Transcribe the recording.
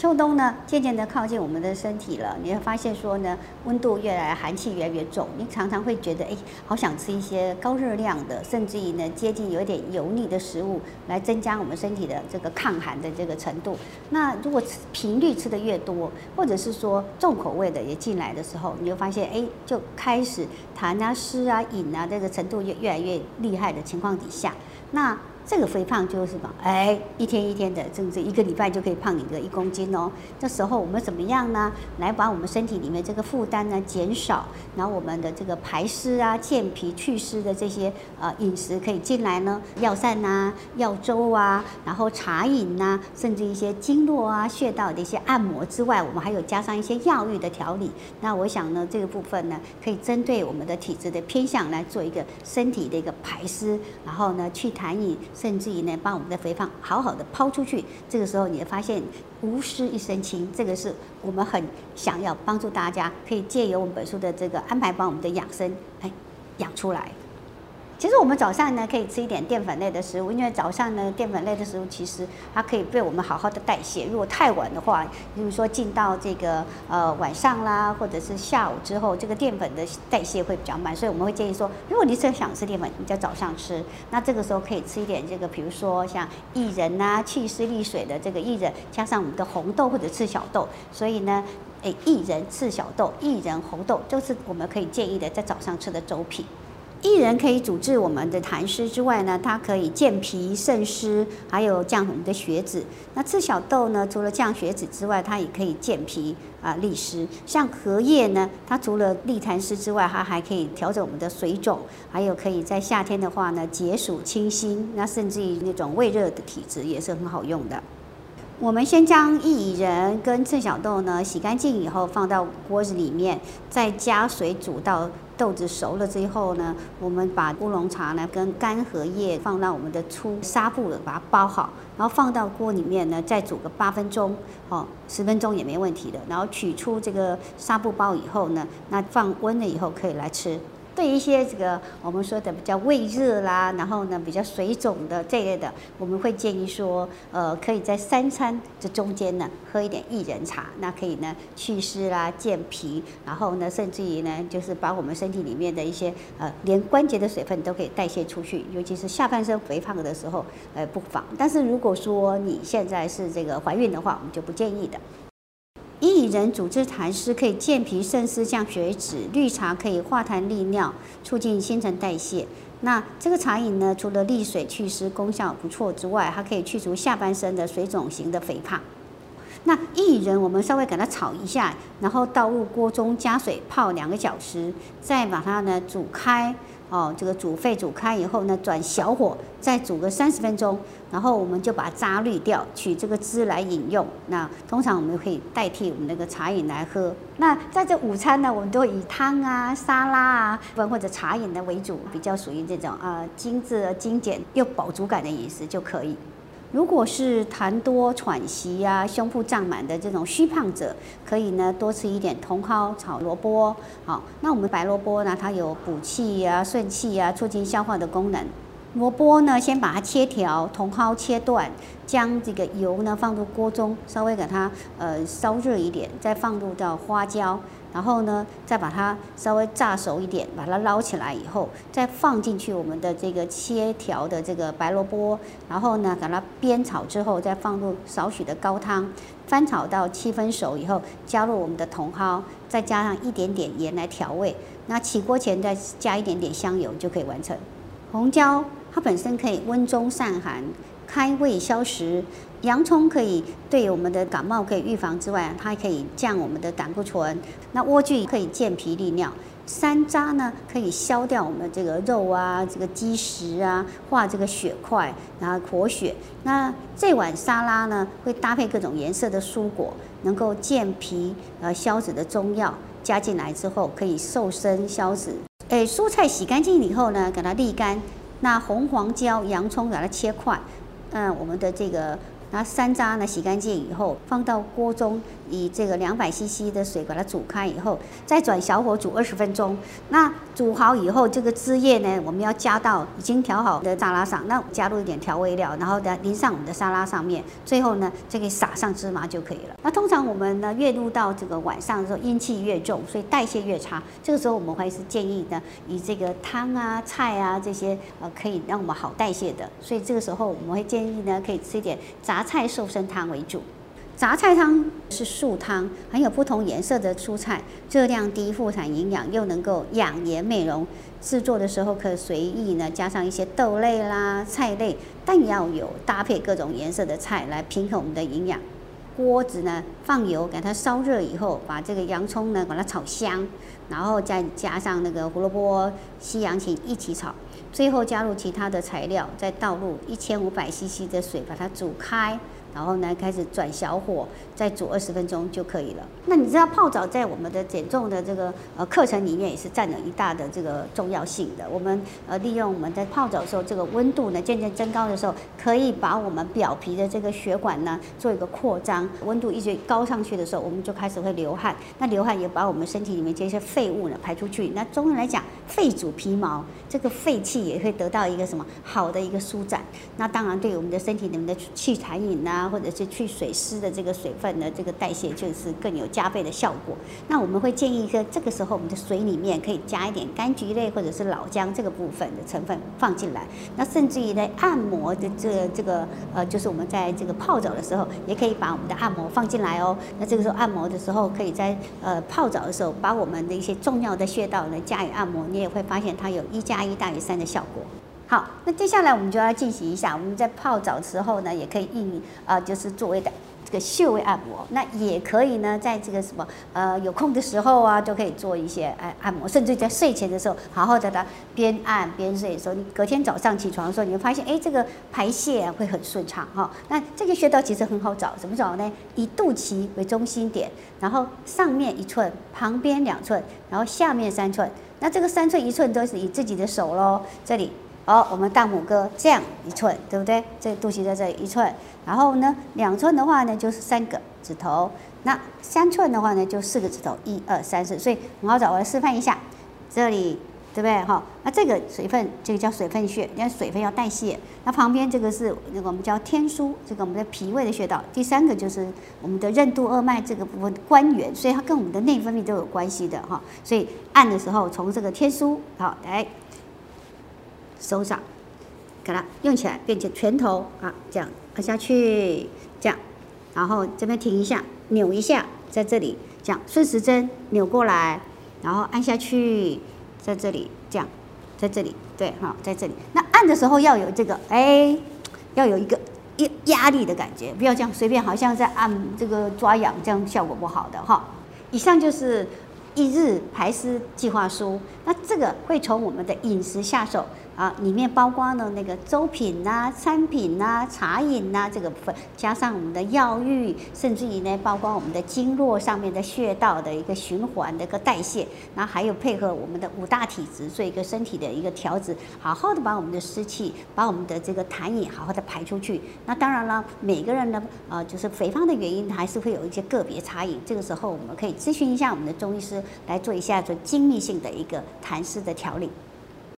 秋冬呢，渐渐的靠近我们的身体了，你会发现说呢，温度越来寒气越来越重，你常常会觉得哎，好想吃一些高热量的，甚至于呢接近有一点油腻的食物，来增加我们身体的这个抗寒的这个程度。那如果频率吃的越多，或者是说重口味的也进来的时候，你就发现哎，就开始痰啊、湿啊、饮啊这个程度越越来越厉害的情况底下，那。这个肥胖就是什么？哎，一天一天的，甚至一个礼拜就可以胖一个一公斤哦。这时候我们怎么样呢？来把我们身体里面这个负担呢减少，然后我们的这个排湿啊、健脾祛湿的这些呃饮食可以进来呢，药膳呐、药粥啊，然后茶饮呐，甚至一些经络啊、穴道的一些按摩之外，我们还有加上一些药浴的调理。那我想呢，这个部分呢，可以针对我们的体质的偏向来做一个身体的一个排湿，然后呢去痰饮。甚至于呢，把我们的肥胖好好的抛出去，这个时候你会发现无失一身轻。这个是我们很想要帮助大家，可以借由我们本书的这个安排，把我们的养生哎养出来。其实我们早上呢可以吃一点淀粉类的食物，因为早上呢淀粉类的食物其实它可以被我们好好的代谢。如果太晚的话，比如说进到这个呃晚上啦，或者是下午之后，这个淀粉的代谢会比较慢，所以我们会建议说，如果你真想吃淀粉，你在早上吃，那这个时候可以吃一点这个，比如说像薏仁呐，祛湿利水的这个薏仁，加上我们的红豆或者赤小豆，所以呢，诶，薏仁、赤小豆、薏仁、红豆，都是我们可以建议的在早上吃的粥品。薏仁可以主治我们的痰湿之外呢，它可以健脾渗湿，还有降我们的血脂。那赤小豆呢，除了降血脂之外，它也可以健脾啊利湿。像荷叶呢，它除了利痰湿之外，它还可以调整我们的水肿，还有可以在夏天的话呢解暑清心。那甚至于那种胃热的体质也是很好用的。我们先将薏仁跟赤小豆呢洗干净以后放到锅子里面，再加水煮到。豆子熟了之后呢，我们把乌龙茶呢跟干荷叶放到我们的粗纱布了，把它包好，然后放到锅里面呢，再煮个八分钟，哦，十分钟也没问题的。然后取出这个纱布包以后呢，那放温了以后可以来吃。对一些这个我们说的比较胃热啦，然后呢比较水肿的这类的，我们会建议说，呃，可以在三餐这中间呢喝一点薏仁茶，那可以呢祛湿啦、健脾，然后呢甚至于呢就是把我们身体里面的一些呃连关节的水分都可以代谢出去，尤其是下半身肥胖的时候，呃不妨。但是如果说你现在是这个怀孕的话，我们就不建议的。薏仁主治痰湿，可以健脾渗湿、降血脂；绿茶可以化痰利尿，促进新陈代谢。那这个茶饮呢，除了利水祛湿功效不错之外，它可以去除下半身的水肿型的肥胖。那薏仁我们稍微给它炒一下，然后倒入锅中加水泡两个小时，再把它呢煮开。哦，这个煮沸煮开以后呢，转小火再煮个三十分钟，然后我们就把渣滤掉，取这个汁来饮用。那通常我们可以代替我们那个茶饮来喝。那在这午餐呢，我们都以汤啊、沙拉啊，或者茶饮的为主，比较属于这种啊精致、精简又饱足感的饮食就可以。如果是痰多、喘息啊、胸腹胀满的这种虚胖者，可以呢多吃一点茼蒿炒萝卜。好，那我们白萝卜呢，它有补气啊、顺气啊、促进消化的功能。萝卜呢，先把它切条，茼蒿切断，将这个油呢放入锅中，稍微给它呃烧热一点，再放入到花椒。然后呢，再把它稍微炸熟一点，把它捞起来以后，再放进去我们的这个切条的这个白萝卜，然后呢，给它煸炒之后，再放入少许的高汤，翻炒到七分熟以后，加入我们的茼蒿，再加上一点点盐来调味。那起锅前再加一点点香油就可以完成。红椒它本身可以温中散寒。开胃消食，洋葱可以对我们的感冒可以预防之外，它还可以降我们的胆固醇。那莴苣可以健脾利尿，山楂呢可以消掉我们这个肉啊，这个积食啊，化这个血块，然后活血。那这碗沙拉呢会搭配各种颜色的蔬果，能够健脾呃消脂的中药加进来之后，可以瘦身消脂。诶，蔬菜洗干净以后呢，给它沥干。那红黄椒、洋葱把它切块。嗯，我们的这个拿山楂呢洗干净以后，放到锅中，以这个两百 CC 的水把它煮开以后，再转小火煮二十分钟。那煮好以后，这个汁液呢，我们要加到已经调好的沙拉上，那加入一点调味料，然后再淋上我们的沙拉上面，最后呢，就可以撒上芝麻就可以了。那通常我们呢，越入到这个晚上的时候，阴气越重，所以代谢越差。这个时候我们会是建议呢，以这个汤啊、菜啊这些呃，可以让我们好代谢的。所以这个时候我们会建议呢，可以吃一点杂菜瘦身汤为主。杂菜汤是素汤，含有不同颜色的蔬菜，热量低、富含营养，又能够养颜美容。制作的时候可随意呢加上一些豆类啦、菜类，但要有搭配各种颜色的菜来平衡我们的营养。锅子呢放油，给它烧热以后，把这个洋葱呢把它炒香，然后再加上那个胡萝卜、西洋芹一起炒，最后加入其他的材料，再倒入一千五百 CC 的水，把它煮开。然后呢，开始转小火，再煮二十分钟就可以了。那你知道泡澡在我们的减重的这个呃课程里面也是占了一大的这个重要性的。我们呃利用我们在泡澡的时候，这个温度呢渐渐增高的时候，可以把我们表皮的这个血管呢做一个扩张。温度一直高上去的时候，我们就开始会流汗。那流汗也把我们身体里面这些废物呢排出去。那中医来讲，肺主皮毛，这个肺气也会得到一个什么好的一个舒展。那当然对我们的身体里面的气痰饮呐。啊，或者是去水湿的这个水分呢，这个代谢就是更有加倍的效果。那我们会建议说，这个时候我们的水里面可以加一点柑橘类或者是老姜这个部分的成分放进来。那甚至于呢，按摩的这这个呃，就是我们在这个泡澡的时候，也可以把我们的按摩放进来哦。那这个时候按摩的时候，可以在呃泡澡的时候，把我们的一些重要的穴道呢加以按摩，你也会发现它有一加一大于三的效果。好，那接下来我们就要进行一下，我们在泡澡的时候呢，也可以应啊，就是作为的这个穴位按摩。那也可以呢，在这个什么呃有空的时候啊，就可以做一些哎按摩，甚至在睡前的时候，好好的的边按边睡的时候，你隔天早上起床的时候，你会发现哎，这个排泄会很顺畅哈。那这个穴道其实很好找，怎么找呢？以肚脐为中心点，然后上面一寸，旁边两寸，然后下面三寸。那这个三寸一寸都是以自己的手喽，这里。好，我们大拇哥这样一寸，对不对？这肚脐在这里一寸，然后呢，两寸的话呢就是三个指头，那三寸的话呢就四个指头，一二三四。所以很好找，我来示范一下，这里对不对？哈，那这个水分，这个叫水分穴，因为水分要代谢。那旁边这个是那个我们叫天枢，这个我们的脾胃的穴道。第三个就是我们的任督二脉这个部分关元，所以它跟我们的内分泌都有关系的哈。所以按的时候，从这个天枢好来。手掌，给它用起来，变成拳头啊，这样按下去，这样，然后这边停一下，扭一下，在这里，这样顺时针扭过来，然后按下去，在这里，这样，在这里，对，哈，在这里。那按的时候要有这个，哎，要有一个压压力的感觉，不要这样随便，好像在按这个抓痒，这样效果不好的哈。以上就是一日排湿计划书，那这个会从我们的饮食下手。啊，里面包括了那个粥品呐、餐品呐、茶饮呐这个部分，加上我们的药浴，甚至于呢，包括我们的经络上面的穴道的一个循环的一个代谢，那还有配合我们的五大体质做一个身体的一个调子，好好的把我们的湿气、把我们的这个痰饮好好的排出去。那当然了，每个人呢，呃，就是肥胖的原因还是会有一些个别差异，这个时候我们可以咨询一下我们的中医师来做一下做精密性的一个痰湿的调理。